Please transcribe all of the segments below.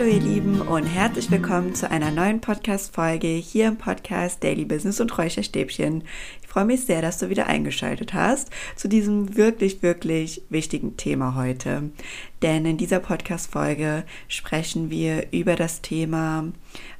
Hallo ihr Lieben und herzlich willkommen zu einer neuen Podcast-Folge hier im Podcast Daily Business und Räucherstäbchen. Ich freue mich sehr, dass du wieder eingeschaltet hast zu diesem wirklich, wirklich wichtigen Thema heute. Denn in dieser Podcast-Folge sprechen wir über das Thema,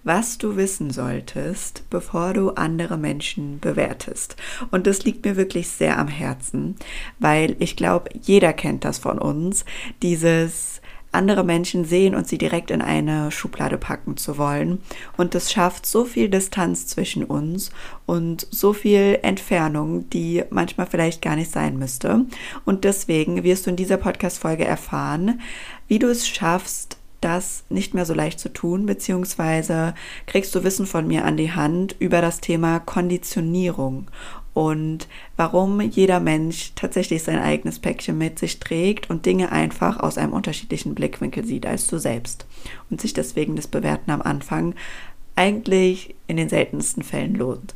was du wissen solltest, bevor du andere Menschen bewertest. Und das liegt mir wirklich sehr am Herzen, weil ich glaube, jeder kennt das von uns, dieses andere Menschen sehen und sie direkt in eine Schublade packen zu wollen. Und das schafft so viel Distanz zwischen uns und so viel Entfernung, die manchmal vielleicht gar nicht sein müsste. Und deswegen wirst du in dieser Podcast-Folge erfahren, wie du es schaffst, das nicht mehr so leicht zu tun, beziehungsweise kriegst du Wissen von mir an die Hand über das Thema Konditionierung und warum jeder Mensch tatsächlich sein eigenes Päckchen mit sich trägt und Dinge einfach aus einem unterschiedlichen Blickwinkel sieht als du selbst und sich deswegen das Bewerten am Anfang eigentlich in den seltensten Fällen lohnt.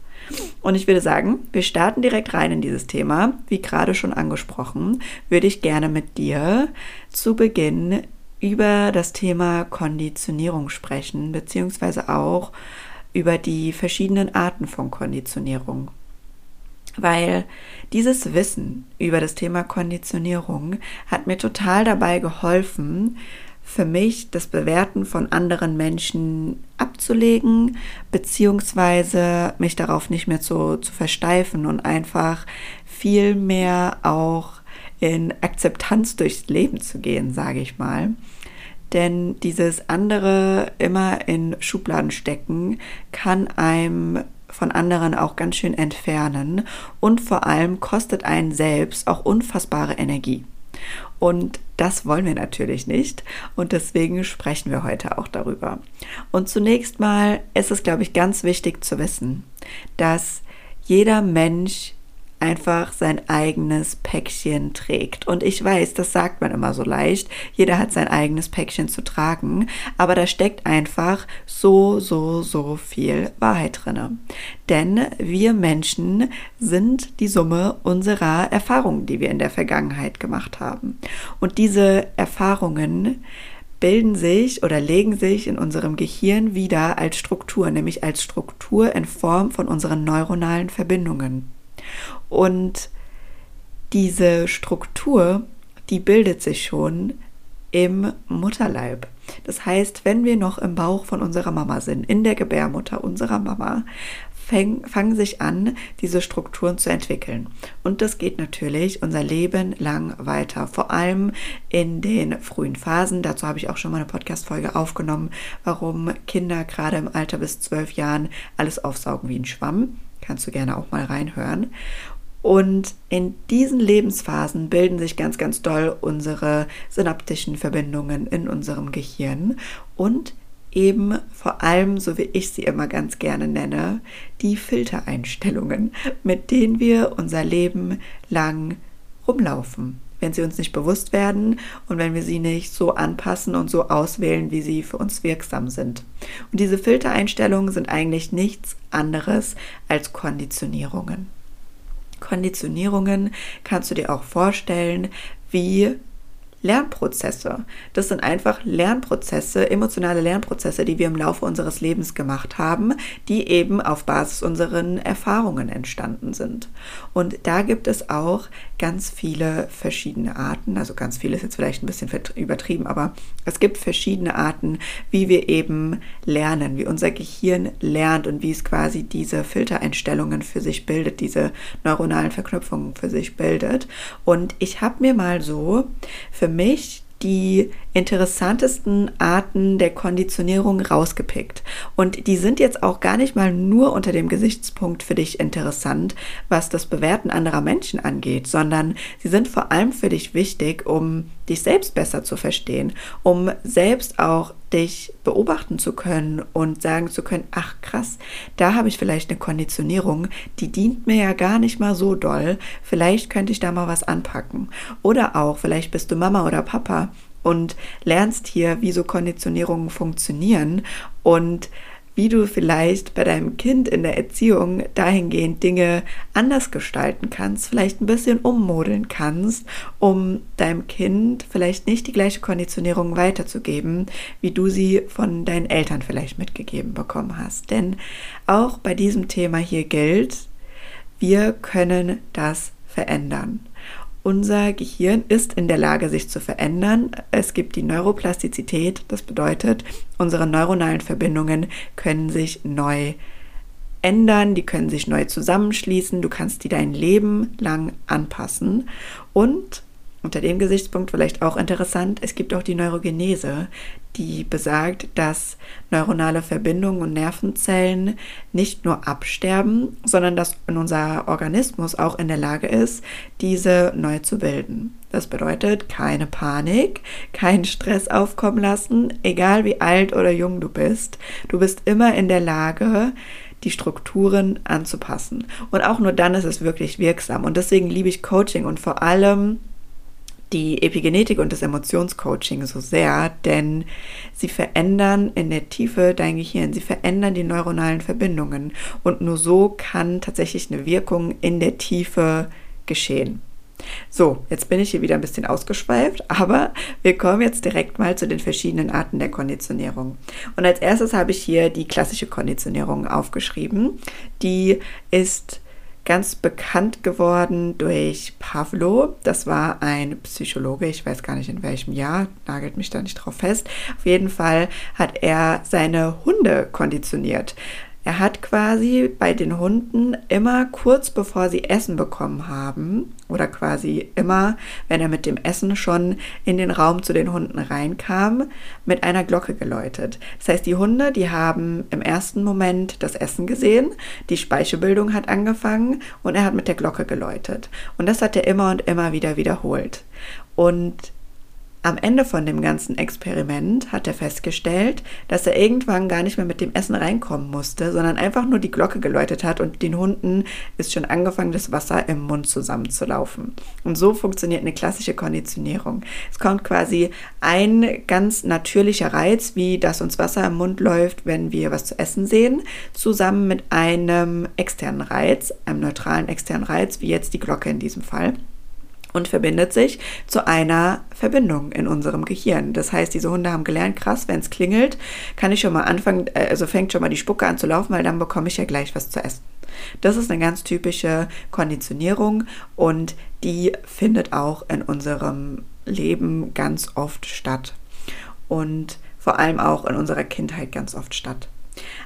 Und ich würde sagen, wir starten direkt rein in dieses Thema. Wie gerade schon angesprochen, würde ich gerne mit dir zu Beginn über das Thema Konditionierung sprechen, beziehungsweise auch über die verschiedenen Arten von Konditionierung weil dieses Wissen über das Thema Konditionierung hat mir total dabei geholfen, für mich das Bewerten von anderen Menschen abzulegen, beziehungsweise mich darauf nicht mehr zu, zu versteifen und einfach viel mehr auch in Akzeptanz durchs Leben zu gehen, sage ich mal. Denn dieses andere immer in Schubladen stecken kann einem von anderen auch ganz schön entfernen und vor allem kostet einen selbst auch unfassbare Energie. Und das wollen wir natürlich nicht und deswegen sprechen wir heute auch darüber. Und zunächst mal ist es, glaube ich, ganz wichtig zu wissen, dass jeder Mensch einfach sein eigenes Päckchen trägt. Und ich weiß, das sagt man immer so leicht, jeder hat sein eigenes Päckchen zu tragen, aber da steckt einfach so, so, so viel Wahrheit drin. Denn wir Menschen sind die Summe unserer Erfahrungen, die wir in der Vergangenheit gemacht haben. Und diese Erfahrungen bilden sich oder legen sich in unserem Gehirn wieder als Struktur, nämlich als Struktur in Form von unseren neuronalen Verbindungen. Und diese Struktur, die bildet sich schon im Mutterleib. Das heißt, wenn wir noch im Bauch von unserer Mama sind, in der Gebärmutter unserer Mama, fäng, fangen sich an, diese Strukturen zu entwickeln. Und das geht natürlich unser Leben lang weiter, vor allem in den frühen Phasen. Dazu habe ich auch schon mal eine Podcast-Folge aufgenommen, warum Kinder gerade im Alter bis zwölf Jahren alles aufsaugen wie ein Schwamm. Kannst du gerne auch mal reinhören. Und in diesen Lebensphasen bilden sich ganz, ganz doll unsere synaptischen Verbindungen in unserem Gehirn und eben vor allem, so wie ich sie immer ganz gerne nenne, die Filtereinstellungen, mit denen wir unser Leben lang rumlaufen, wenn sie uns nicht bewusst werden und wenn wir sie nicht so anpassen und so auswählen, wie sie für uns wirksam sind. Und diese Filtereinstellungen sind eigentlich nichts anderes als Konditionierungen. Konditionierungen kannst du dir auch vorstellen wie Lernprozesse. Das sind einfach Lernprozesse, emotionale Lernprozesse, die wir im Laufe unseres Lebens gemacht haben, die eben auf Basis unseren Erfahrungen entstanden sind. Und da gibt es auch ganz viele verschiedene Arten, also ganz viele ist jetzt vielleicht ein bisschen übertrieben, aber es gibt verschiedene Arten, wie wir eben lernen, wie unser Gehirn lernt und wie es quasi diese Filtereinstellungen für sich bildet, diese neuronalen Verknüpfungen für sich bildet. Und ich habe mir mal so für mich die interessantesten Arten der Konditionierung rausgepickt. Und die sind jetzt auch gar nicht mal nur unter dem Gesichtspunkt für dich interessant, was das Bewerten anderer Menschen angeht, sondern sie sind vor allem für dich wichtig, um dich selbst besser zu verstehen, um selbst auch dich beobachten zu können und sagen zu können, ach krass, da habe ich vielleicht eine Konditionierung, die dient mir ja gar nicht mal so doll, vielleicht könnte ich da mal was anpacken. Oder auch, vielleicht bist du Mama oder Papa und lernst hier, wie so Konditionierungen funktionieren und wie du vielleicht bei deinem Kind in der Erziehung dahingehend Dinge anders gestalten kannst, vielleicht ein bisschen ummodeln kannst, um deinem Kind vielleicht nicht die gleiche Konditionierung weiterzugeben, wie du sie von deinen Eltern vielleicht mitgegeben bekommen hast. Denn auch bei diesem Thema hier gilt, wir können das verändern. Unser Gehirn ist in der Lage, sich zu verändern. Es gibt die Neuroplastizität. Das bedeutet, unsere neuronalen Verbindungen können sich neu ändern, die können sich neu zusammenschließen. Du kannst die dein Leben lang anpassen. Und unter dem Gesichtspunkt vielleicht auch interessant, es gibt auch die Neurogenese, die besagt, dass neuronale Verbindungen und Nervenzellen nicht nur absterben, sondern dass unser Organismus auch in der Lage ist, diese neu zu bilden. Das bedeutet keine Panik, keinen Stress aufkommen lassen, egal wie alt oder jung du bist. Du bist immer in der Lage, die Strukturen anzupassen. Und auch nur dann ist es wirklich wirksam. Und deswegen liebe ich Coaching und vor allem die Epigenetik und das Emotionscoaching so sehr, denn sie verändern in der Tiefe dein Gehirn, sie verändern die neuronalen Verbindungen und nur so kann tatsächlich eine Wirkung in der Tiefe geschehen. So, jetzt bin ich hier wieder ein bisschen ausgeschweift, aber wir kommen jetzt direkt mal zu den verschiedenen Arten der Konditionierung. Und als erstes habe ich hier die klassische Konditionierung aufgeschrieben. Die ist ganz bekannt geworden durch Pavlo. Das war ein Psychologe, ich weiß gar nicht in welchem Jahr, nagelt mich da nicht drauf fest. Auf jeden Fall hat er seine Hunde konditioniert. Er hat quasi bei den Hunden immer kurz bevor sie Essen bekommen haben oder quasi immer, wenn er mit dem Essen schon in den Raum zu den Hunden reinkam, mit einer Glocke geläutet. Das heißt, die Hunde, die haben im ersten Moment das Essen gesehen, die Speichelbildung hat angefangen und er hat mit der Glocke geläutet. Und das hat er immer und immer wieder wiederholt. Und am Ende von dem ganzen Experiment hat er festgestellt, dass er irgendwann gar nicht mehr mit dem Essen reinkommen musste, sondern einfach nur die Glocke geläutet hat und den Hunden ist schon angefangen, das Wasser im Mund zusammenzulaufen. Und so funktioniert eine klassische Konditionierung. Es kommt quasi ein ganz natürlicher Reiz, wie dass uns Wasser im Mund läuft, wenn wir was zu essen sehen, zusammen mit einem externen Reiz, einem neutralen externen Reiz, wie jetzt die Glocke in diesem Fall und verbindet sich zu einer Verbindung in unserem Gehirn. Das heißt, diese Hunde haben gelernt, krass, wenn es klingelt, kann ich schon mal anfangen, äh, also fängt schon mal die Spucke an zu laufen, weil dann bekomme ich ja gleich was zu essen. Das ist eine ganz typische Konditionierung und die findet auch in unserem Leben ganz oft statt und vor allem auch in unserer Kindheit ganz oft statt.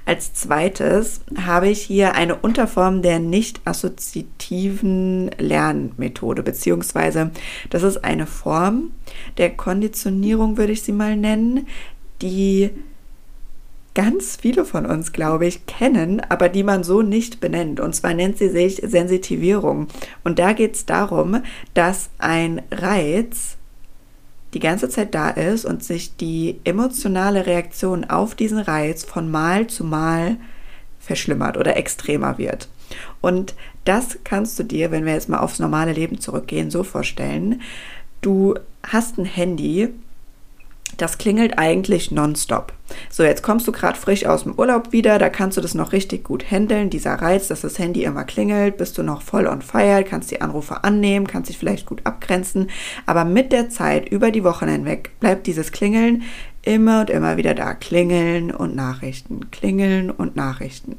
Als zweites habe ich hier eine Unterform der nicht assoziativen Lernmethode, beziehungsweise das ist eine Form der Konditionierung, würde ich sie mal nennen, die ganz viele von uns, glaube ich, kennen, aber die man so nicht benennt. Und zwar nennt sie sich Sensitivierung. Und da geht es darum, dass ein Reiz die ganze Zeit da ist und sich die emotionale Reaktion auf diesen Reiz von Mal zu Mal verschlimmert oder extremer wird. Und das kannst du dir, wenn wir jetzt mal aufs normale Leben zurückgehen, so vorstellen. Du hast ein Handy, das klingelt eigentlich nonstop. So, jetzt kommst du gerade frisch aus dem Urlaub wieder, da kannst du das noch richtig gut handeln. Dieser Reiz, dass das Handy immer klingelt, bist du noch voll on fire, kannst die Anrufe annehmen, kannst dich vielleicht gut abgrenzen. Aber mit der Zeit, über die Wochen hinweg, bleibt dieses Klingeln immer und immer wieder da. Klingeln und Nachrichten, klingeln und Nachrichten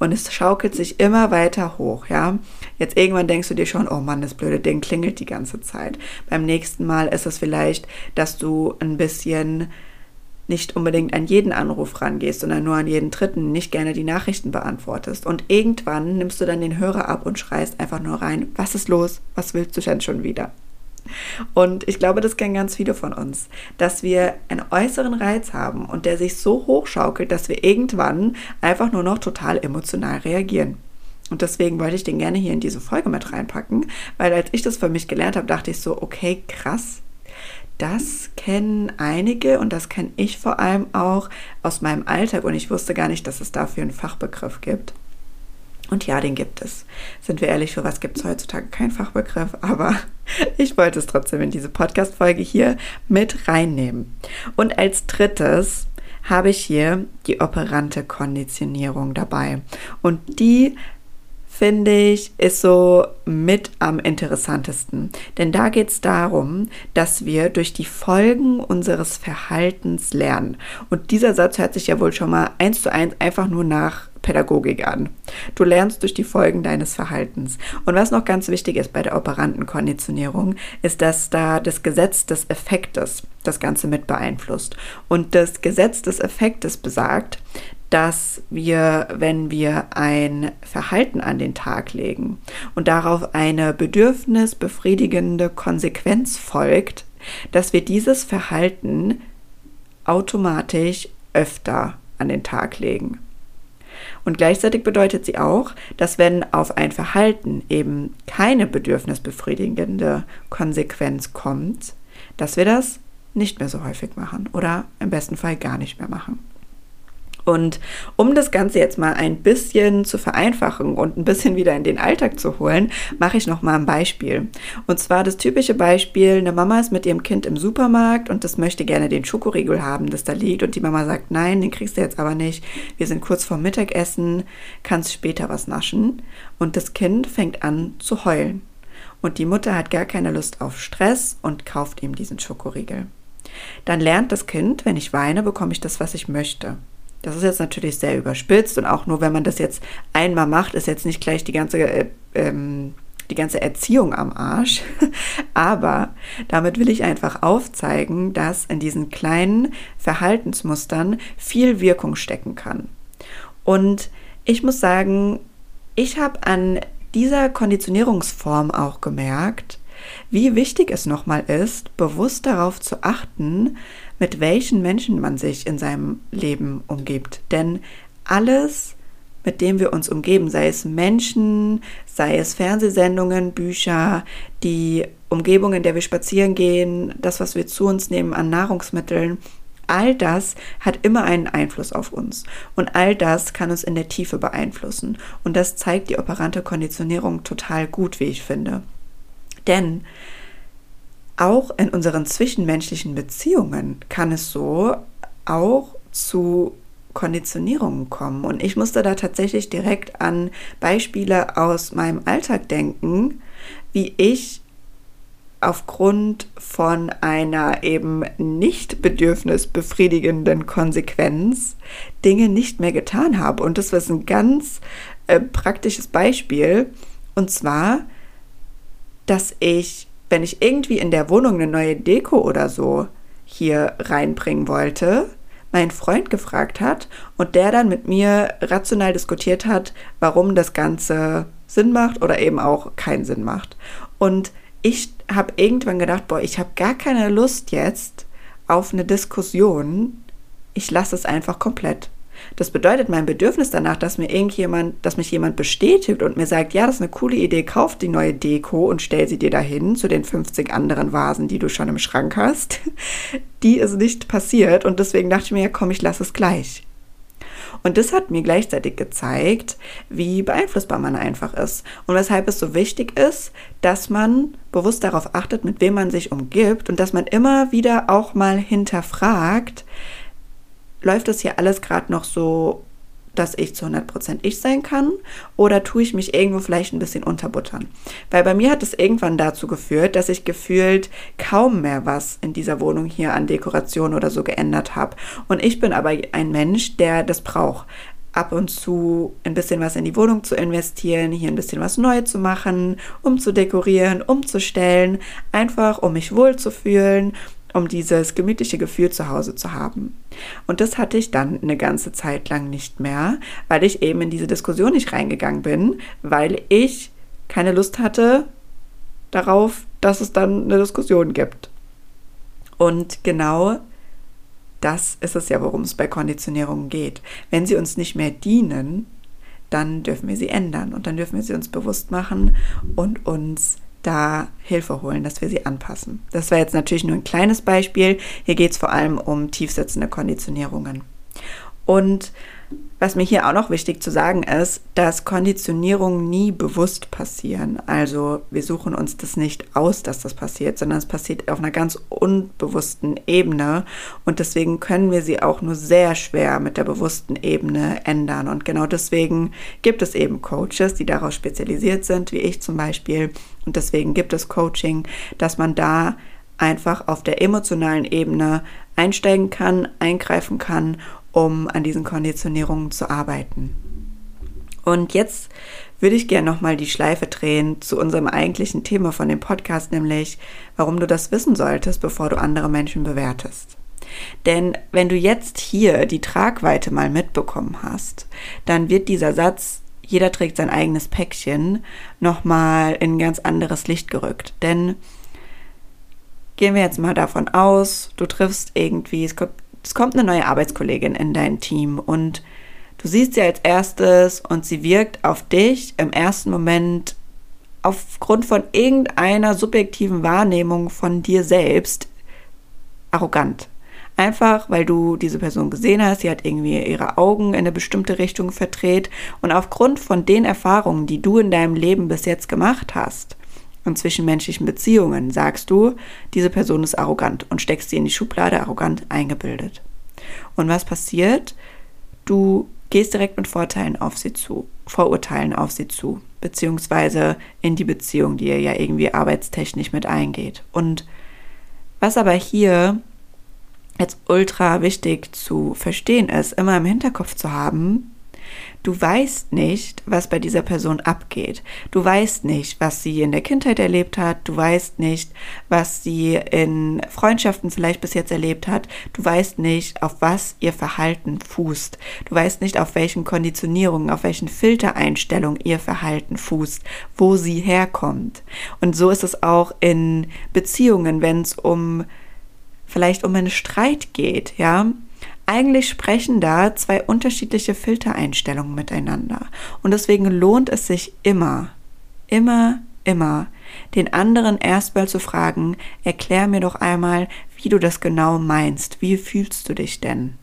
und es schaukelt sich immer weiter hoch, ja. Jetzt irgendwann denkst du dir schon, oh Mann, das blöde Ding klingelt die ganze Zeit. Beim nächsten Mal ist es vielleicht, dass du ein bisschen nicht unbedingt an jeden Anruf rangehst, sondern nur an jeden dritten, nicht gerne die Nachrichten beantwortest. Und irgendwann nimmst du dann den Hörer ab und schreist einfach nur rein, was ist los? Was willst du denn schon wieder? Und ich glaube, das kennen ganz viele von uns, dass wir einen äußeren Reiz haben und der sich so hochschaukelt, dass wir irgendwann einfach nur noch total emotional reagieren. Und deswegen wollte ich den gerne hier in diese Folge mit reinpacken, weil als ich das für mich gelernt habe, dachte ich so, okay, krass. Das kennen einige und das kenne ich vor allem auch aus meinem Alltag und ich wusste gar nicht, dass es dafür einen Fachbegriff gibt. Und ja, den gibt es. Sind wir ehrlich, für was gibt es heutzutage keinen Fachbegriff, aber ich wollte es trotzdem in diese Podcast-Folge hier mit reinnehmen. Und als drittes habe ich hier die operante Konditionierung dabei. Und die finde ich, ist so mit am interessantesten. Denn da geht es darum, dass wir durch die Folgen unseres Verhaltens lernen. Und dieser Satz hört sich ja wohl schon mal eins zu eins einfach nur nach Pädagogik an. Du lernst durch die Folgen deines Verhaltens. Und was noch ganz wichtig ist bei der operanten Konditionierung, ist, dass da das Gesetz des Effektes das Ganze mit beeinflusst. Und das Gesetz des Effektes besagt, dass wir, wenn wir ein Verhalten an den Tag legen und darauf eine bedürfnisbefriedigende Konsequenz folgt, dass wir dieses Verhalten automatisch öfter an den Tag legen. Und gleichzeitig bedeutet sie auch, dass wenn auf ein Verhalten eben keine bedürfnisbefriedigende Konsequenz kommt, dass wir das nicht mehr so häufig machen oder im besten Fall gar nicht mehr machen. Und um das Ganze jetzt mal ein bisschen zu vereinfachen und ein bisschen wieder in den Alltag zu holen, mache ich noch mal ein Beispiel. Und zwar das typische Beispiel, eine Mama ist mit ihrem Kind im Supermarkt und das möchte gerne den Schokoriegel haben, das da liegt und die Mama sagt, nein, den kriegst du jetzt aber nicht. Wir sind kurz vorm Mittagessen, kannst später was naschen. Und das Kind fängt an zu heulen. Und die Mutter hat gar keine Lust auf Stress und kauft ihm diesen Schokoriegel. Dann lernt das Kind, wenn ich weine, bekomme ich das, was ich möchte. Das ist jetzt natürlich sehr überspitzt und auch nur, wenn man das jetzt einmal macht, ist jetzt nicht gleich die ganze, äh, ähm, die ganze Erziehung am Arsch. Aber damit will ich einfach aufzeigen, dass in diesen kleinen Verhaltensmustern viel Wirkung stecken kann. Und ich muss sagen, ich habe an dieser Konditionierungsform auch gemerkt, wie wichtig es nochmal ist, bewusst darauf zu achten, mit welchen Menschen man sich in seinem Leben umgibt. Denn alles, mit dem wir uns umgeben, sei es Menschen, sei es Fernsehsendungen, Bücher, die Umgebung, in der wir spazieren gehen, das, was wir zu uns nehmen an Nahrungsmitteln, all das hat immer einen Einfluss auf uns. Und all das kann uns in der Tiefe beeinflussen. Und das zeigt die operante Konditionierung total gut, wie ich finde. Denn auch in unseren zwischenmenschlichen Beziehungen kann es so auch zu Konditionierungen kommen. Und ich musste da tatsächlich direkt an Beispiele aus meinem Alltag denken, wie ich aufgrund von einer eben nicht bedürfnisbefriedigenden Konsequenz Dinge nicht mehr getan habe. Und das war ein ganz äh, praktisches Beispiel. Und zwar, dass ich wenn ich irgendwie in der Wohnung eine neue Deko oder so hier reinbringen wollte, mein Freund gefragt hat und der dann mit mir rational diskutiert hat, warum das Ganze Sinn macht oder eben auch keinen Sinn macht. Und ich habe irgendwann gedacht, boah, ich habe gar keine Lust jetzt auf eine Diskussion. Ich lasse es einfach komplett. Das bedeutet mein Bedürfnis danach, dass mir irgendjemand, dass mich jemand bestätigt und mir sagt, ja, das ist eine coole Idee, kauf die neue Deko und stell sie dir dahin zu den 50 anderen Vasen, die du schon im Schrank hast. Die ist nicht passiert und deswegen dachte ich mir, komm, ich lasse es gleich. Und das hat mir gleichzeitig gezeigt, wie beeinflussbar man einfach ist und weshalb es so wichtig ist, dass man bewusst darauf achtet, mit wem man sich umgibt und dass man immer wieder auch mal hinterfragt, läuft das hier alles gerade noch so, dass ich zu 100% ich sein kann? Oder tue ich mich irgendwo vielleicht ein bisschen unterbuttern? Weil bei mir hat es irgendwann dazu geführt, dass ich gefühlt kaum mehr was in dieser Wohnung hier an Dekoration oder so geändert habe. Und ich bin aber ein Mensch, der das braucht ab und zu ein bisschen was in die Wohnung zu investieren, hier ein bisschen was neu zu machen, um zu dekorieren, umzustellen, einfach um mich wohlzufühlen um dieses gemütliche Gefühl zu Hause zu haben. Und das hatte ich dann eine ganze Zeit lang nicht mehr, weil ich eben in diese Diskussion nicht reingegangen bin, weil ich keine Lust hatte darauf, dass es dann eine Diskussion gibt. Und genau das ist es ja, worum es bei Konditionierungen geht. Wenn sie uns nicht mehr dienen, dann dürfen wir sie ändern und dann dürfen wir sie uns bewusst machen und uns da Hilfe holen, dass wir sie anpassen. Das war jetzt natürlich nur ein kleines Beispiel. Hier geht es vor allem um tiefsetzende Konditionierungen. Und was mir hier auch noch wichtig zu sagen ist, dass Konditionierungen nie bewusst passieren. Also wir suchen uns das nicht aus, dass das passiert, sondern es passiert auf einer ganz unbewussten Ebene und deswegen können wir sie auch nur sehr schwer mit der bewussten Ebene ändern. Und genau deswegen gibt es eben Coaches, die darauf spezialisiert sind, wie ich zum Beispiel. Und deswegen gibt es Coaching, dass man da einfach auf der emotionalen Ebene einsteigen kann, eingreifen kann um an diesen Konditionierungen zu arbeiten. Und jetzt würde ich gerne nochmal die Schleife drehen zu unserem eigentlichen Thema von dem Podcast, nämlich warum du das wissen solltest, bevor du andere Menschen bewertest. Denn wenn du jetzt hier die Tragweite mal mitbekommen hast, dann wird dieser Satz, jeder trägt sein eigenes Päckchen, nochmal in ein ganz anderes Licht gerückt. Denn gehen wir jetzt mal davon aus, du triffst irgendwie, es kommt es kommt eine neue Arbeitskollegin in dein Team und du siehst sie als erstes und sie wirkt auf dich im ersten Moment aufgrund von irgendeiner subjektiven Wahrnehmung von dir selbst arrogant. Einfach, weil du diese Person gesehen hast, sie hat irgendwie ihre Augen in eine bestimmte Richtung verdreht und aufgrund von den Erfahrungen, die du in deinem Leben bis jetzt gemacht hast, und zwischenmenschlichen Beziehungen sagst du, diese Person ist arrogant und steckst sie in die Schublade arrogant eingebildet. Und was passiert? Du gehst direkt mit Vorteilen auf sie zu, Vorurteilen auf sie zu, beziehungsweise in die Beziehung, die ihr ja irgendwie arbeitstechnisch mit eingeht. Und was aber hier jetzt ultra wichtig zu verstehen ist, immer im Hinterkopf zu haben, Du weißt nicht, was bei dieser Person abgeht. Du weißt nicht, was sie in der Kindheit erlebt hat. Du weißt nicht, was sie in Freundschaften vielleicht bis jetzt erlebt hat. Du weißt nicht, auf was ihr Verhalten fußt. Du weißt nicht, auf welchen Konditionierungen, auf welchen Filtereinstellungen ihr Verhalten fußt, wo sie herkommt. Und so ist es auch in Beziehungen, wenn es um vielleicht um einen Streit geht, ja eigentlich sprechen da zwei unterschiedliche Filtereinstellungen miteinander. Und deswegen lohnt es sich immer, immer, immer, den anderen erstmal zu fragen, erklär mir doch einmal, wie du das genau meinst. Wie fühlst du dich denn?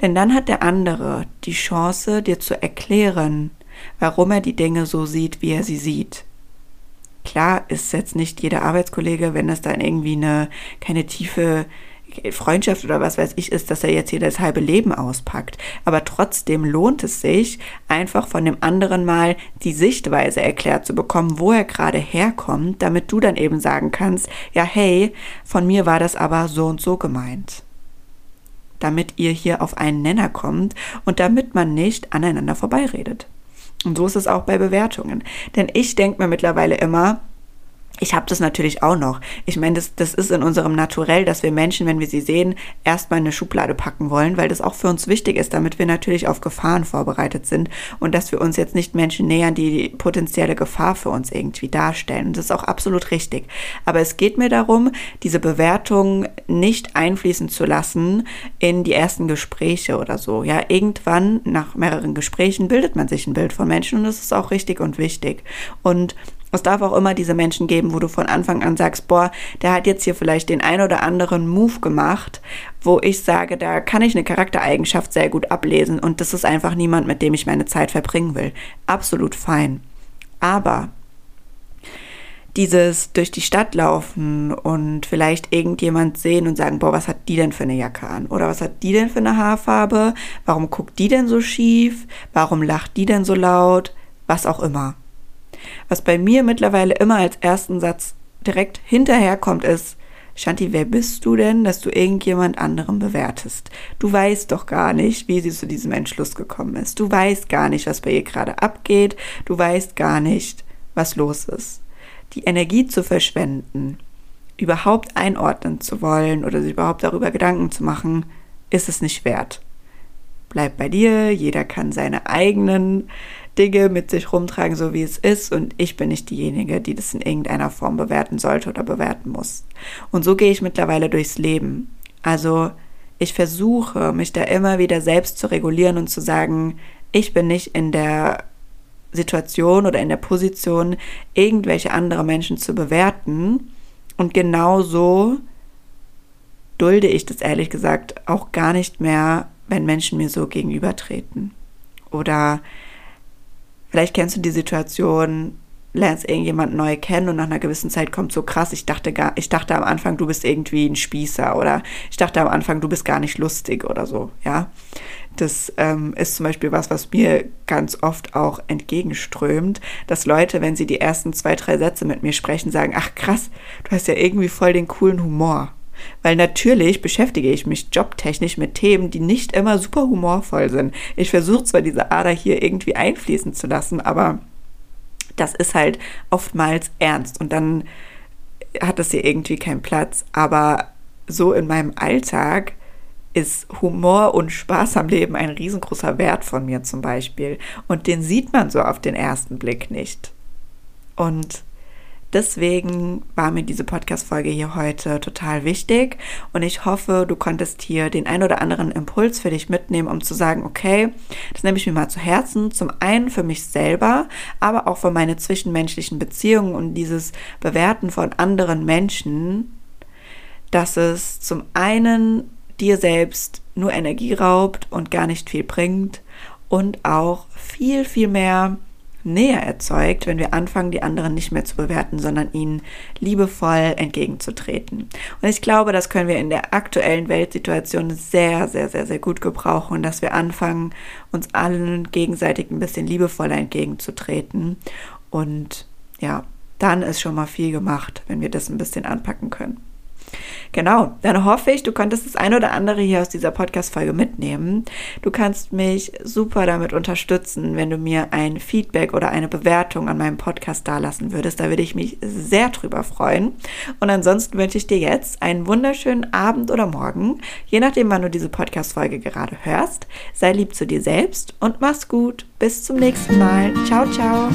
Denn dann hat der andere die Chance, dir zu erklären, warum er die Dinge so sieht, wie er sie sieht. Klar ist jetzt nicht jeder Arbeitskollege, wenn es dann irgendwie eine keine tiefe Freundschaft oder was weiß ich ist, dass er jetzt hier das halbe Leben auspackt. Aber trotzdem lohnt es sich, einfach von dem anderen mal die Sichtweise erklärt zu bekommen, wo er gerade herkommt, damit du dann eben sagen kannst, ja, hey, von mir war das aber so und so gemeint. Damit ihr hier auf einen Nenner kommt und damit man nicht aneinander vorbeiredet. Und so ist es auch bei Bewertungen. Denn ich denke mir mittlerweile immer, ich habe das natürlich auch noch. Ich meine, das, das ist in unserem Naturell, dass wir Menschen, wenn wir sie sehen, erstmal in eine Schublade packen wollen, weil das auch für uns wichtig ist, damit wir natürlich auf Gefahren vorbereitet sind und dass wir uns jetzt nicht Menschen nähern, die potenzielle Gefahr für uns irgendwie darstellen. Und das ist auch absolut richtig. Aber es geht mir darum, diese Bewertung nicht einfließen zu lassen in die ersten Gespräche oder so. Ja, irgendwann nach mehreren Gesprächen bildet man sich ein Bild von Menschen und das ist auch richtig und wichtig. Und es darf auch immer diese Menschen geben, wo du von Anfang an sagst, boah, der hat jetzt hier vielleicht den ein oder anderen Move gemacht, wo ich sage, da kann ich eine Charaktereigenschaft sehr gut ablesen und das ist einfach niemand, mit dem ich meine Zeit verbringen will. Absolut fein. Aber dieses durch die Stadt laufen und vielleicht irgendjemand sehen und sagen, boah, was hat die denn für eine Jacke an? Oder was hat die denn für eine Haarfarbe? Warum guckt die denn so schief? Warum lacht die denn so laut? Was auch immer. Was bei mir mittlerweile immer als ersten Satz direkt hinterherkommt, ist, Shanti, wer bist du denn, dass du irgendjemand anderem bewertest? Du weißt doch gar nicht, wie sie zu diesem Entschluss gekommen ist. Du weißt gar nicht, was bei ihr gerade abgeht. Du weißt gar nicht, was los ist. Die Energie zu verschwenden, überhaupt einordnen zu wollen oder sich überhaupt darüber Gedanken zu machen, ist es nicht wert. Bleib bei dir, jeder kann seine eigenen Dinge mit sich rumtragen, so wie es ist. Und ich bin nicht diejenige, die das in irgendeiner Form bewerten sollte oder bewerten muss. Und so gehe ich mittlerweile durchs Leben. Also ich versuche, mich da immer wieder selbst zu regulieren und zu sagen, ich bin nicht in der Situation oder in der Position, irgendwelche andere Menschen zu bewerten. Und genauso dulde ich das ehrlich gesagt auch gar nicht mehr, wenn Menschen mir so gegenübertreten. Oder vielleicht kennst du die Situation, lernst irgendjemand neu kennen und nach einer gewissen Zeit kommt so krass, ich dachte gar, ich dachte am Anfang, du bist irgendwie ein Spießer oder ich dachte am Anfang, du bist gar nicht lustig oder so, ja. Das ähm, ist zum Beispiel was, was mir ganz oft auch entgegenströmt, dass Leute, wenn sie die ersten zwei, drei Sätze mit mir sprechen, sagen, ach krass, du hast ja irgendwie voll den coolen Humor. Weil natürlich beschäftige ich mich jobtechnisch mit Themen, die nicht immer super humorvoll sind. Ich versuche zwar diese Ader hier irgendwie einfließen zu lassen, aber das ist halt oftmals ernst und dann hat das hier irgendwie keinen Platz. Aber so in meinem Alltag ist Humor und Spaß am Leben ein riesengroßer Wert von mir zum Beispiel. Und den sieht man so auf den ersten Blick nicht. Und Deswegen war mir diese Podcast-Folge hier heute total wichtig und ich hoffe, du konntest hier den ein oder anderen Impuls für dich mitnehmen, um zu sagen, okay, das nehme ich mir mal zu Herzen. Zum einen für mich selber, aber auch für meine zwischenmenschlichen Beziehungen und dieses Bewerten von anderen Menschen, dass es zum einen dir selbst nur Energie raubt und gar nicht viel bringt und auch viel, viel mehr Nähe erzeugt, wenn wir anfangen, die anderen nicht mehr zu bewerten, sondern ihnen liebevoll entgegenzutreten. Und ich glaube, das können wir in der aktuellen Weltsituation sehr, sehr, sehr, sehr gut gebrauchen, dass wir anfangen, uns allen gegenseitig ein bisschen liebevoller entgegenzutreten. Und ja, dann ist schon mal viel gemacht, wenn wir das ein bisschen anpacken können. Genau, dann hoffe ich, du konntest das ein oder andere hier aus dieser Podcast-Folge mitnehmen. Du kannst mich super damit unterstützen, wenn du mir ein Feedback oder eine Bewertung an meinem Podcast dalassen würdest. Da würde ich mich sehr drüber freuen. Und ansonsten wünsche ich dir jetzt einen wunderschönen Abend oder Morgen, je nachdem, wann du diese Podcast-Folge gerade hörst. Sei lieb zu dir selbst und mach's gut. Bis zum nächsten Mal. Ciao, ciao.